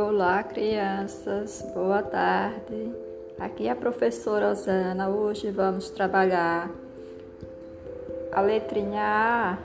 Olá, crianças, boa tarde. Aqui é a professora Osana. Hoje vamos trabalhar a letrinha A